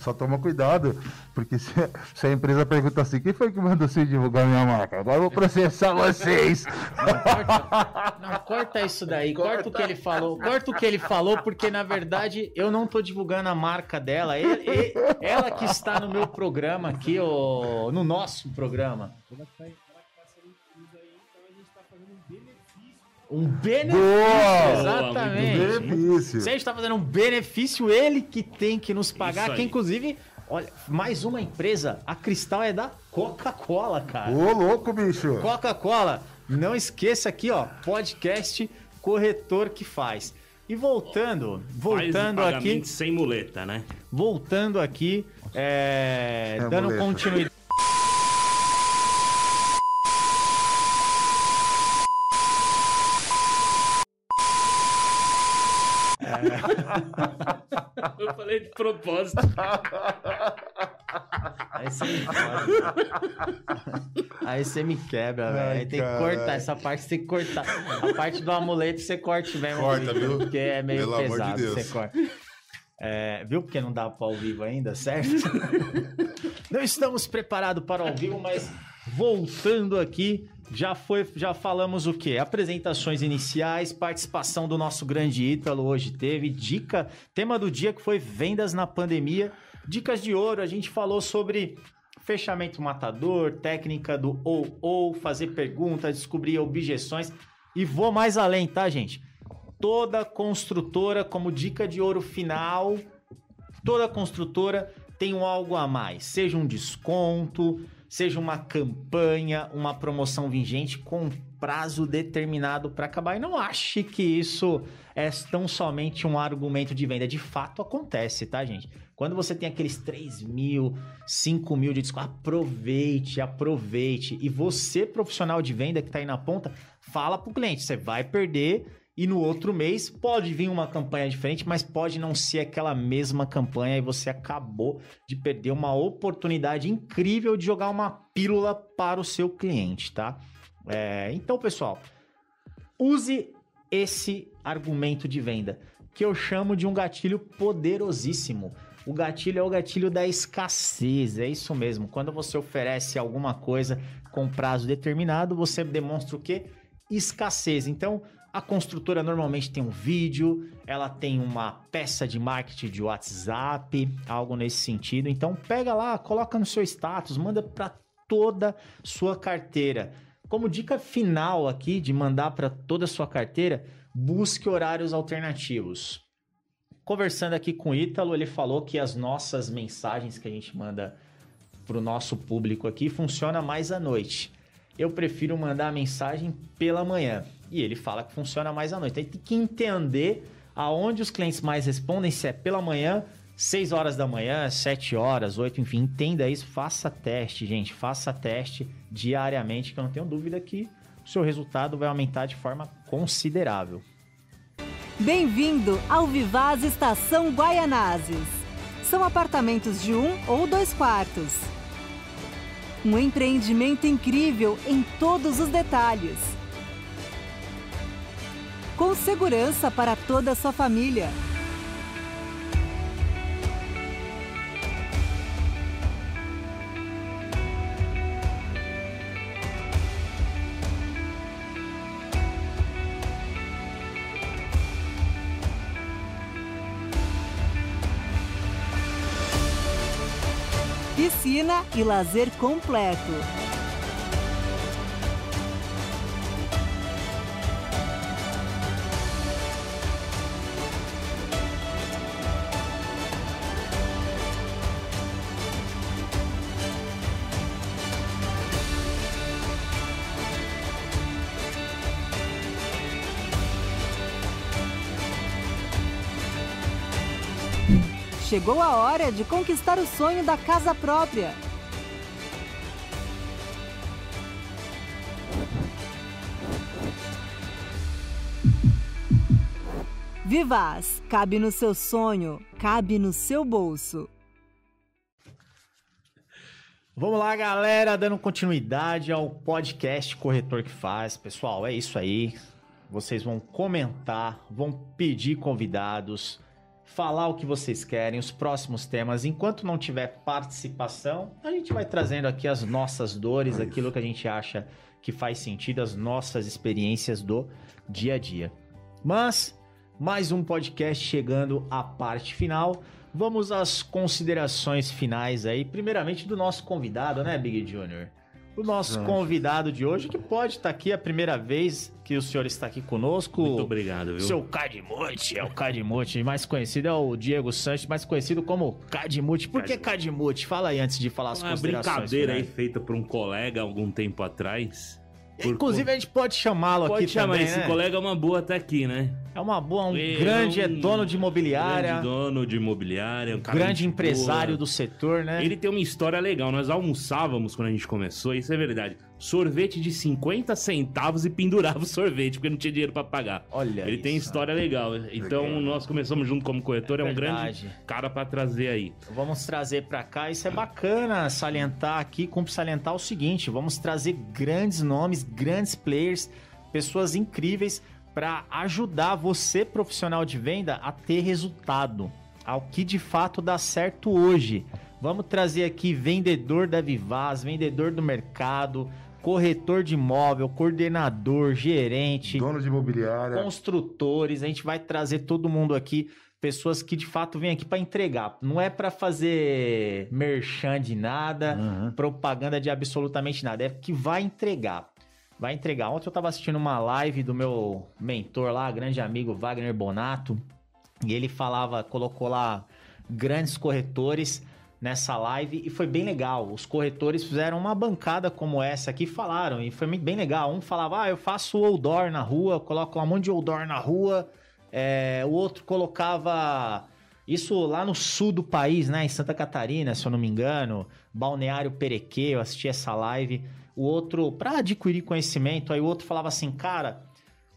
só toma cuidado, porque se, se a empresa pergunta assim, quem foi que mandou você divulgar minha marca? Agora eu vou processar vocês. Não corta, não, corta isso daí, corta o que ele falou. Corta o que ele falou, porque na verdade eu não tô divulgando a marca dela. Ele- ele- ela que está no meu programa aqui, ó, no nosso programa. Ela que ela que sendo inclusa aí, a gente fazendo um benefício. Um benefício. Boa! Exatamente. Benefício. Se a gente tá fazendo um benefício, ele que tem que nos pagar, que inclusive, olha, mais uma empresa, a Cristal é da Coca-Cola, cara. Ô, louco, bicho. Coca-Cola, não esqueça aqui, ó, podcast corretor que faz. E voltando, Faz voltando aqui, pagamento sem muleta, né? voltando aqui, é, É, dando muleta. continuidade. Eu falei de propósito. Aí você me fode. Aí você me quebra, velho. Aí tem que caralho. cortar essa parte, tem que cortar. A parte do amuleto você corte mesmo. Corta, viu? Porque é meio Pelo amor de pesado, Deus. você corta. É, viu porque não dá para ao vivo ainda, certo? não estamos preparados para o ao vivo, mas voltando aqui, já foi, já falamos o quê? Apresentações iniciais, participação do nosso grande Ítalo hoje teve, dica, tema do dia que foi vendas na pandemia, dicas de ouro, a gente falou sobre fechamento matador, técnica do ou ou, fazer perguntas, descobrir objeções e vou mais além, tá, gente? Toda construtora, como dica de ouro final, toda construtora tem um algo a mais, seja um desconto, seja uma campanha, uma promoção vigente com prazo determinado para acabar. E não ache que isso é tão somente um argumento de venda. De fato acontece, tá, gente? Quando você tem aqueles 3 mil, 5 mil de desconto, aproveite, aproveite. E você, profissional de venda que está aí na ponta, fala para o cliente, você vai perder e no outro mês pode vir uma campanha diferente, mas pode não ser aquela mesma campanha e você acabou de perder uma oportunidade incrível de jogar uma pílula para o seu cliente, tá? É, então, pessoal, use esse argumento de venda que eu chamo de um gatilho poderosíssimo. O gatilho é o gatilho da escassez, é isso mesmo. Quando você oferece alguma coisa com prazo determinado, você demonstra o quê? Escassez. Então, a construtora normalmente tem um vídeo, ela tem uma peça de marketing de WhatsApp, algo nesse sentido. Então, pega lá, coloca no seu status, manda para toda sua carteira. Como dica final aqui de mandar para toda a sua carteira, busque horários alternativos. Conversando aqui com o Ítalo, ele falou que as nossas mensagens que a gente manda para o nosso público aqui funciona mais à noite. Eu prefiro mandar a mensagem pela manhã. E ele fala que funciona mais à noite. Aí tem que entender aonde os clientes mais respondem, se é pela manhã, 6 horas da manhã, 7 horas, 8, enfim, entenda isso, faça teste, gente, faça teste diariamente, que eu não tenho dúvida que o seu resultado vai aumentar de forma considerável. Bem-vindo ao Vivaz Estação Guaianazes. São apartamentos de um ou dois quartos. Um empreendimento incrível em todos os detalhes. Com segurança para toda a sua família. Piscina e lazer completo. Chegou a hora de conquistar o sonho da casa própria. Vivaz, cabe no seu sonho, cabe no seu bolso. Vamos lá, galera, dando continuidade ao podcast Corretor que Faz. Pessoal, é isso aí. Vocês vão comentar, vão pedir convidados, falar o que vocês querem, os próximos temas. Enquanto não tiver participação, a gente vai trazendo aqui as nossas dores, Isso. aquilo que a gente acha que faz sentido, as nossas experiências do dia a dia. Mas, mais um podcast chegando à parte final. Vamos às considerações finais aí. Primeiramente do nosso convidado, né, Big Junior? O nosso convidado de hoje, que pode estar aqui a primeira vez que o senhor está aqui conosco. Muito obrigado, viu? Seu Cadimute, é o Cadimute, mais conhecido é o Diego Sanches, mais conhecido como Cadimute. Por que Cadimute? Fala aí antes de falar as Uma considerações. brincadeira aí feita por um colega algum tempo atrás. Por- Inclusive, a gente pode chamá-lo Pode aqui chamar também, esse né? colega é uma boa até aqui, né? É uma boa, um É grande é um dono de imobiliária, Grande dono de imobiliária, um cara grande empresário boa. do setor, né? Ele tem uma história legal. Nós almoçávamos quando a gente começou, isso é verdade. Sorvete de 50 centavos e pendurava o sorvete, porque não tinha dinheiro pra pagar. Olha Ele tem isso. história legal. Então, Legal. nós começamos junto como corretor, é, É um grande verdade. cara pra trazer aí. Vamos trazer pra cá, isso é bacana salientar aqui, cumpre salientar o seguinte, vamos trazer grandes nomes, grandes players, pessoas incríveis para ajudar você profissional de venda a ter resultado, ao que de fato dá certo hoje. Vamos trazer aqui vendedor da Vivaz, vendedor do mercado, corretor de imóvel, coordenador, gerente, Dono de imobiliária. construtores, a gente vai trazer todo mundo aqui, pessoas que de fato vêm aqui para entregar. Não é para fazer merchan de nada, Uhum. propaganda de absolutamente nada, é que vai entregar. Vai entregar. Ontem eu tava assistindo uma live do meu mentor lá, grande amigo Wagner Bonato, e ele falava, colocou lá grandes corretores nessa live e foi bem legal. Os corretores fizeram uma bancada como essa aqui, falaram e foi bem legal. Um falava, ah, eu faço outdoor na rua, coloco um monte de outdoor na rua. É, o outro colocava isso lá no sul do país, né, em Santa Catarina, se eu não me engano, Balneário Perequê, eu assisti essa live. O outro, para adquirir conhecimento, aí o outro falava assim, cara,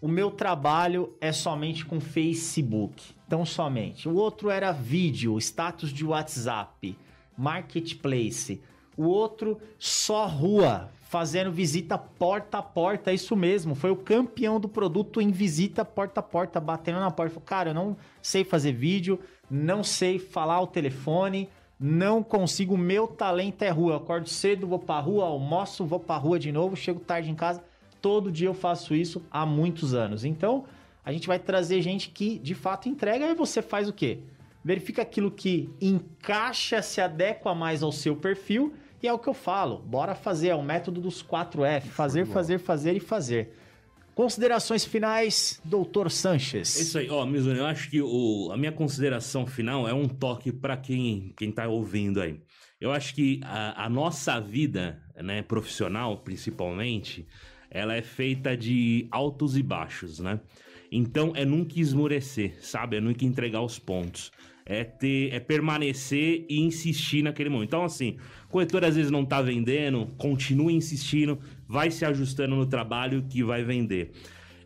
o meu trabalho é somente com Facebook, tão somente. O outro era vídeo, status de WhatsApp, marketplace. O outro só rua, fazendo visita porta a porta, isso mesmo. Foi o campeão do produto em visita porta a porta, batendo na porta. Falou, Cara, eu não sei fazer vídeo, não sei falar o telefone, não consigo. Meu talento é rua. Eu acordo cedo, vou pra rua, almoço, vou pra rua de novo, chego tarde em casa. Todo dia eu faço isso há muitos anos. Então, a gente vai trazer gente que de fato entrega e você faz o quê? Verifica aquilo que encaixa, se adequa mais ao seu perfil e é o que eu falo. Bora fazer, é o método dos 4F: fazer, fazer, fazer e fazer. Considerações finais, doutor Sanches. É isso aí, ó, Mizuno, eu acho que o, a minha consideração final é um toque pra quem, quem tá ouvindo aí. Eu acho que a, a nossa vida, né, profissional principalmente, ela é feita de altos e baixos, né? Então é nunca esmorecer, sabe? É nunca entregar os pontos. É ter, é permanecer e insistir naquele momento. Então, assim, corretor às vezes não tá vendendo, continua insistindo, vai se ajustando no trabalho que vai vender.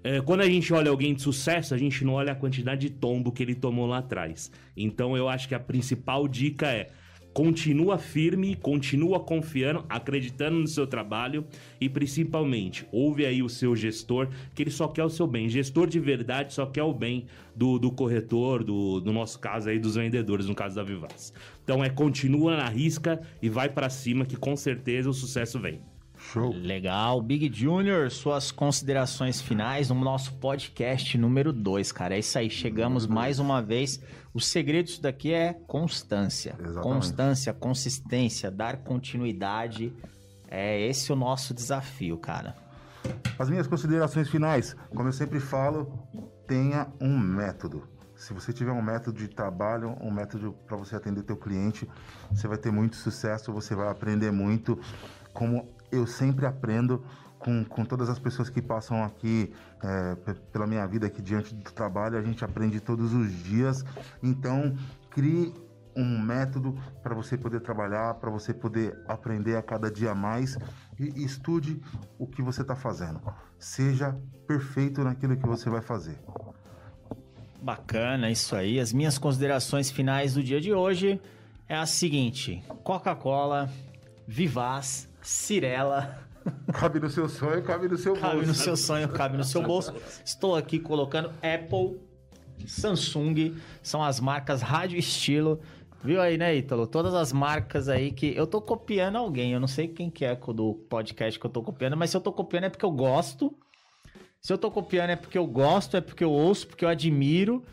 É, quando a gente olha alguém de sucesso, a gente não olha a quantidade de tombo que ele tomou lá atrás. Então eu acho que a principal dica é continua firme, continua confiando, acreditando no seu trabalho e principalmente ouve aí o seu gestor, que ele só quer o seu bem. Gestor de verdade só quer o bem do, do corretor, do, no nosso caso aí dos vendedores, no caso da Vivaz. Então é continua na risca e vai pra cima que com certeza o sucesso vem. Show. Legal. Big Junior, suas considerações finais no nosso podcast número 2, cara. É isso aí, chegamos mais uma vez. O segredo disso daqui é constância. Exatamente. Constância, consistência, dar continuidade. É esse o nosso desafio, cara. As minhas considerações finais, como eu sempre falo, tenha um método. Se você tiver um método de trabalho, um método para você atender teu cliente, você vai ter muito sucesso, você vai aprender muito, como eu sempre aprendo com, com todas as pessoas que passam aqui é, pe- pela minha vida aqui diante do trabalho, a gente aprende todos os dias. Então, crie um método para você poder trabalhar, para você poder aprender a cada dia mais e estude o que você está fazendo. Seja perfeito naquilo que você vai fazer. Bacana, isso aí. As minhas considerações finais do dia de hoje é a seguinte: Coca-Cola, Vivaz, Cirela. Cabe no seu sonho, cabe no seu Cabe bolso. no seu sonho, cabe no seu bolso. Estou aqui colocando Apple, Samsung, são as marcas rádio estilo. Viu aí, né, Ítalo? Todas as marcas aí que eu tô copiando alguém. Eu não sei quem que é do podcast que eu tô copiando, mas se eu tô copiando é porque eu gosto. Se eu tô copiando é porque eu gosto, é porque eu ouço, porque eu admiro.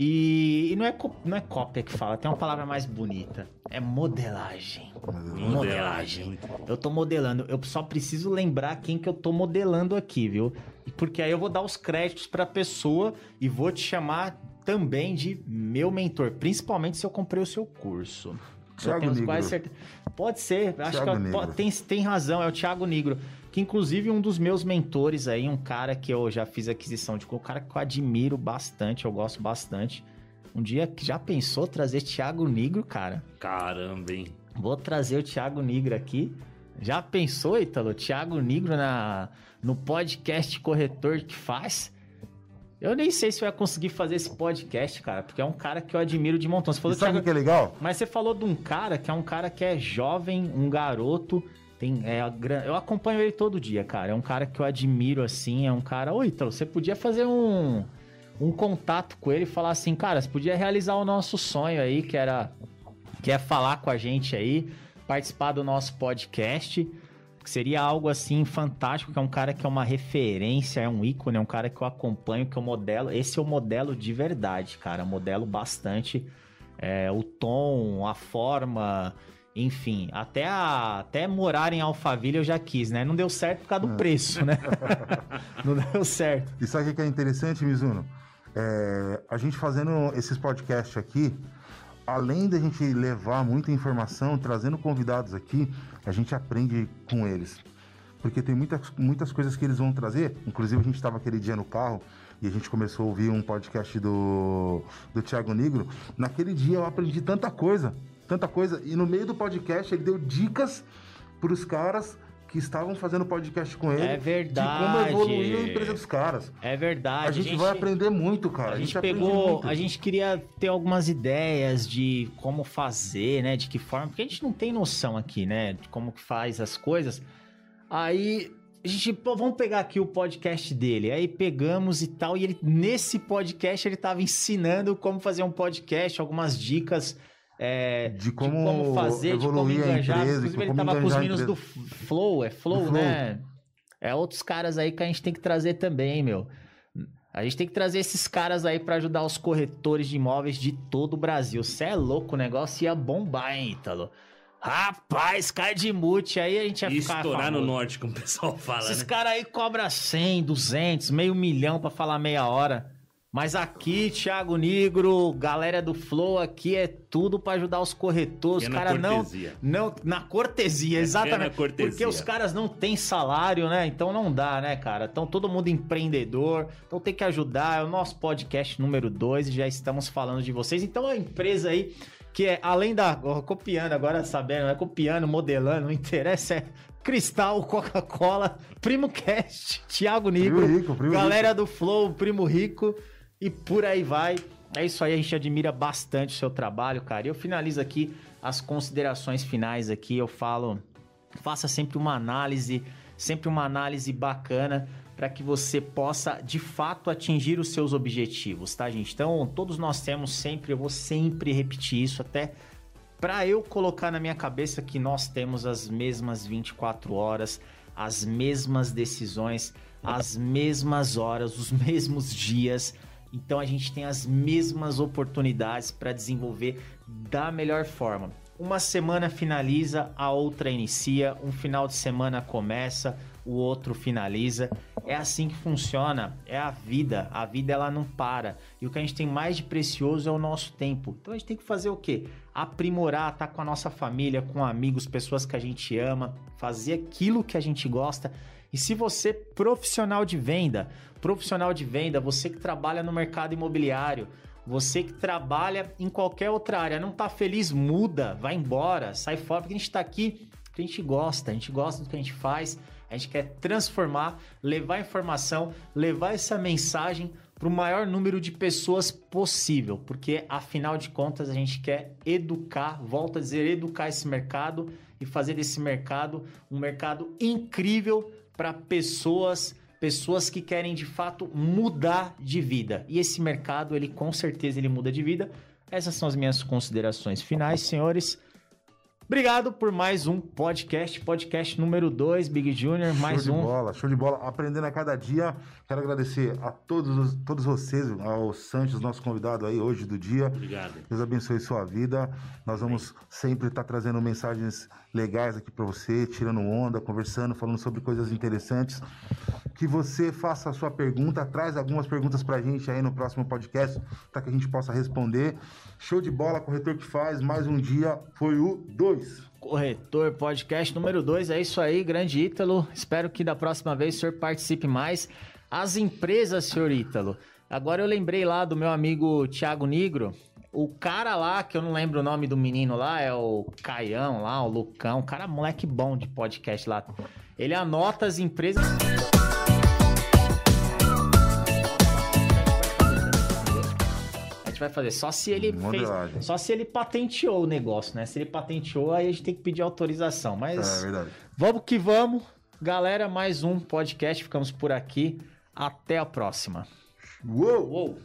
E, e não, é, não é cópia que fala, tem uma palavra mais bonita. É modelagem. Modelagem. Eu tô modelando. Eu só preciso lembrar quem que eu tô modelando aqui, viu? Porque aí eu vou dar os créditos pra pessoa e vou te chamar também de meu mentor, principalmente se eu comprei o seu curso. Thiago Negro. quase certeza. Pode ser, acho Thiago que é- pode- tem, tem razão, é o Thiago Negro. Que inclusive um dos meus mentores aí, um cara que eu já fiz aquisição de um cara que eu admiro bastante, eu gosto bastante. Um dia que já pensou trazer Thiago Negro, cara? Caramba, hein? Vou trazer o Thiago Negro aqui. Já pensou, Ítalo? Thiago Negro na, no podcast Corretor que faz? Eu nem sei se vai conseguir fazer esse podcast, cara, porque é um cara que eu admiro de montão. Você E falou sabe o Thiago... que é legal? Mas você falou de um cara que é um cara que é jovem, um garoto. Tem, é, eu acompanho ele todo dia, cara. É um cara que eu admiro assim. É um cara. Oi, Ítalo, você podia fazer um, um contato com ele e falar assim, cara, você podia realizar o nosso sonho aí, que era. Que é falar com a gente aí, participar do nosso podcast. Que seria algo assim fantástico, que é um cara que é uma referência, é um ícone, é um cara que eu acompanho, que eu modelo. Esse é o modelo de verdade, cara. Modelo bastante é, o tom, a forma, enfim, até, a, até morar em Alphaville eu já quis, né? Não deu certo por causa do preço, né? Não deu certo. E sabe o que é interessante, Mizuno? É, a gente fazendo esses podcasts aqui, além da gente levar muita informação, trazendo convidados aqui, a gente aprende com eles. Porque tem muitas, muitas coisas que eles vão trazer. Inclusive, a gente estava aquele dia no carro e a gente começou a ouvir um podcast do, do Thiago Negro. Naquele dia eu aprendi tanta coisa, tanta coisa. E no meio do podcast ele deu dicas para os caras que estavam fazendo podcast com ele. É De como verdade. evoluir a empresa dos caras. É verdade. A gente, vai aprender muito, cara. A gente, aprende pegou, muito. a gente queria ter algumas ideias de como fazer, né? De que forma, porque a gente não tem noção aqui, né? De como que faz as coisas. Aí a gente, pô, vamos pegar aqui o podcast dele. Aí pegamos e tal, e ele nesse podcast ele tava ensinando como fazer um podcast, algumas dicas é, De como de como evoluir a engajar. empresa, Inclusive, ele como tava com os meninos do. Flow, é Flow, Do Flow. né? É outros caras aí que a gente tem que trazer também, meu. A gente tem que trazer esses caras aí pra ajudar os corretores de imóveis de todo o Brasil. Você é louco, o negócio ia bombar, hein, Ítalo? Rapaz, cai de mute, aí a gente ia E ficar estourar no famoso. norte, como o pessoal fala, Esses né? caras aí cobram 100, 200, meio milhão pra falar meia hora. Mas aqui, Thiago Negro, galera do Flow, aqui é tudo pra ajudar os corretores. Os É na caras não, cortesia. não. Na cortesia, exatamente. na cortesia. Porque os caras não têm salário, né? Então não dá, né, cara? Então todo mundo empreendedor. Então tem que ajudar. É o nosso podcast número 2 e já estamos falando de vocês. Então a empresa aí que é além da. Copiando, agora sabendo, não é copiando, modelando, não interessa, é Cristal, Coca-Cola, Primo Cast, Thiago Negro, Primo Rico, Primo galera do Flow, Primo Rico e por aí vai. É isso aí, a gente admira bastante o seu trabalho, cara. E eu finalizo aqui as considerações finais aqui. Eu falo, faça sempre uma análise, sempre uma análise bacana para que você possa de fato atingir os seus objetivos, tá, gente? Então, todos nós temos sempre, eu vou sempre repetir isso até para eu colocar na minha cabeça que nós temos as mesmas 24 horas, as mesmas decisões, as mesmas horas, os mesmos dias. Então a gente tem as mesmas oportunidades para desenvolver da melhor forma. Uma semana finaliza, a outra inicia, um final de semana começa, o outro finaliza. É assim que funciona, é a vida. A vida ela não para. E o que a gente tem mais de precioso é o nosso tempo. Então a gente tem que fazer o quê? Aprimorar, estar com a nossa família, com amigos, pessoas que a gente ama, fazer aquilo que a gente gosta. E se você profissional de venda, profissional de venda, você que trabalha no mercado imobiliário, você que trabalha em qualquer outra área, não tá feliz, muda, vai embora, sai fora, porque a gente tá aqui, porque a gente gosta, a gente gosta do que a gente faz, a gente quer transformar, levar informação, levar essa mensagem para o maior número de pessoas possível, porque afinal de contas a gente quer educar, volto a dizer, educar esse mercado e fazer desse mercado um mercado incrível para pessoas pessoas que querem de fato mudar de vida. E esse mercado, ele com certeza ele muda de vida. Essas são as minhas considerações finais, senhores. Obrigado por mais um podcast, podcast número 2, Big Junior, mais show de um. bola, show de bola. Aprendendo a cada dia. Quero agradecer a todos, os- todos vocês, ao Sanches, nosso convidado aí hoje do dia. Obrigado. Deus abençoe sua vida. Nós vamos sempre estar trazendo mensagens legais aqui para você, tirando onda, conversando, falando sobre coisas interessantes. que você faça a sua pergunta, traz algumas perguntas pra gente aí no próximo podcast, para que a gente possa responder. Show de bola, corretor que faz, mais um dia foi o 2. Corretor Podcast número 2, é isso aí, grande Ítalo. Espero que da próxima vez o senhor participe mais. As empresas, senhor Ítalo. Agora eu lembrei lá do meu amigo Thiago Negro. O cara lá, que eu não lembro o nome do menino lá, é o Caião lá, o Lucão. Cara, moleque bom de podcast lá. Ele anota as empresas. A gente vai fazer só se ele fez, só se ele patenteou o negócio, né? Se ele patenteou, aí a gente tem que pedir autorização. Mas É verdade. vamos que vamos. Galera, mais um podcast. Ficamos por aqui. Até a próxima. Uou! Uou!